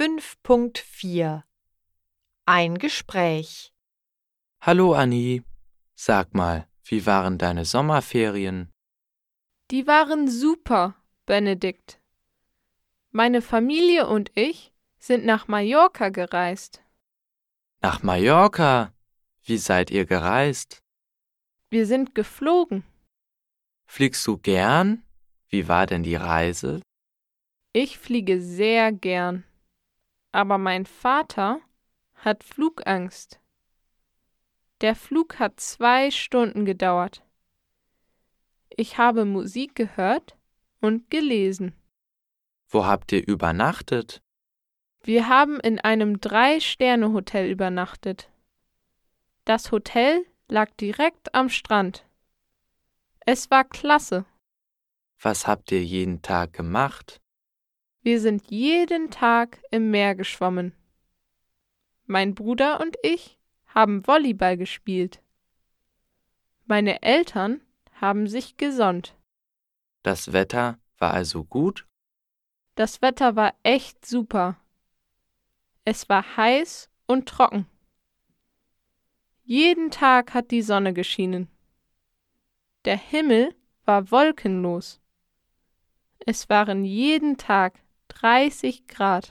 5.4 Ein Gespräch Hallo Annie, sag mal, wie waren deine Sommerferien? Die waren super, Benedikt. Meine Familie und ich sind nach Mallorca gereist. Nach Mallorca? Wie seid ihr gereist? Wir sind geflogen. Fliegst du gern? Wie war denn die Reise? Ich fliege sehr gern. Aber mein Vater hat Flugangst. Der Flug hat zwei Stunden gedauert. Ich habe Musik gehört und gelesen. Wo habt ihr übernachtet? Wir haben in einem Drei-Sterne-Hotel übernachtet. Das Hotel lag direkt am Strand. Es war klasse. Was habt ihr jeden Tag gemacht? Wir sind jeden Tag im Meer geschwommen. Mein Bruder und ich haben Volleyball gespielt. Meine Eltern haben sich gesonnt. Das Wetter war also gut? Das Wetter war echt super. Es war heiß und trocken. Jeden Tag hat die Sonne geschienen. Der Himmel war wolkenlos. Es waren jeden Tag 30 Grad.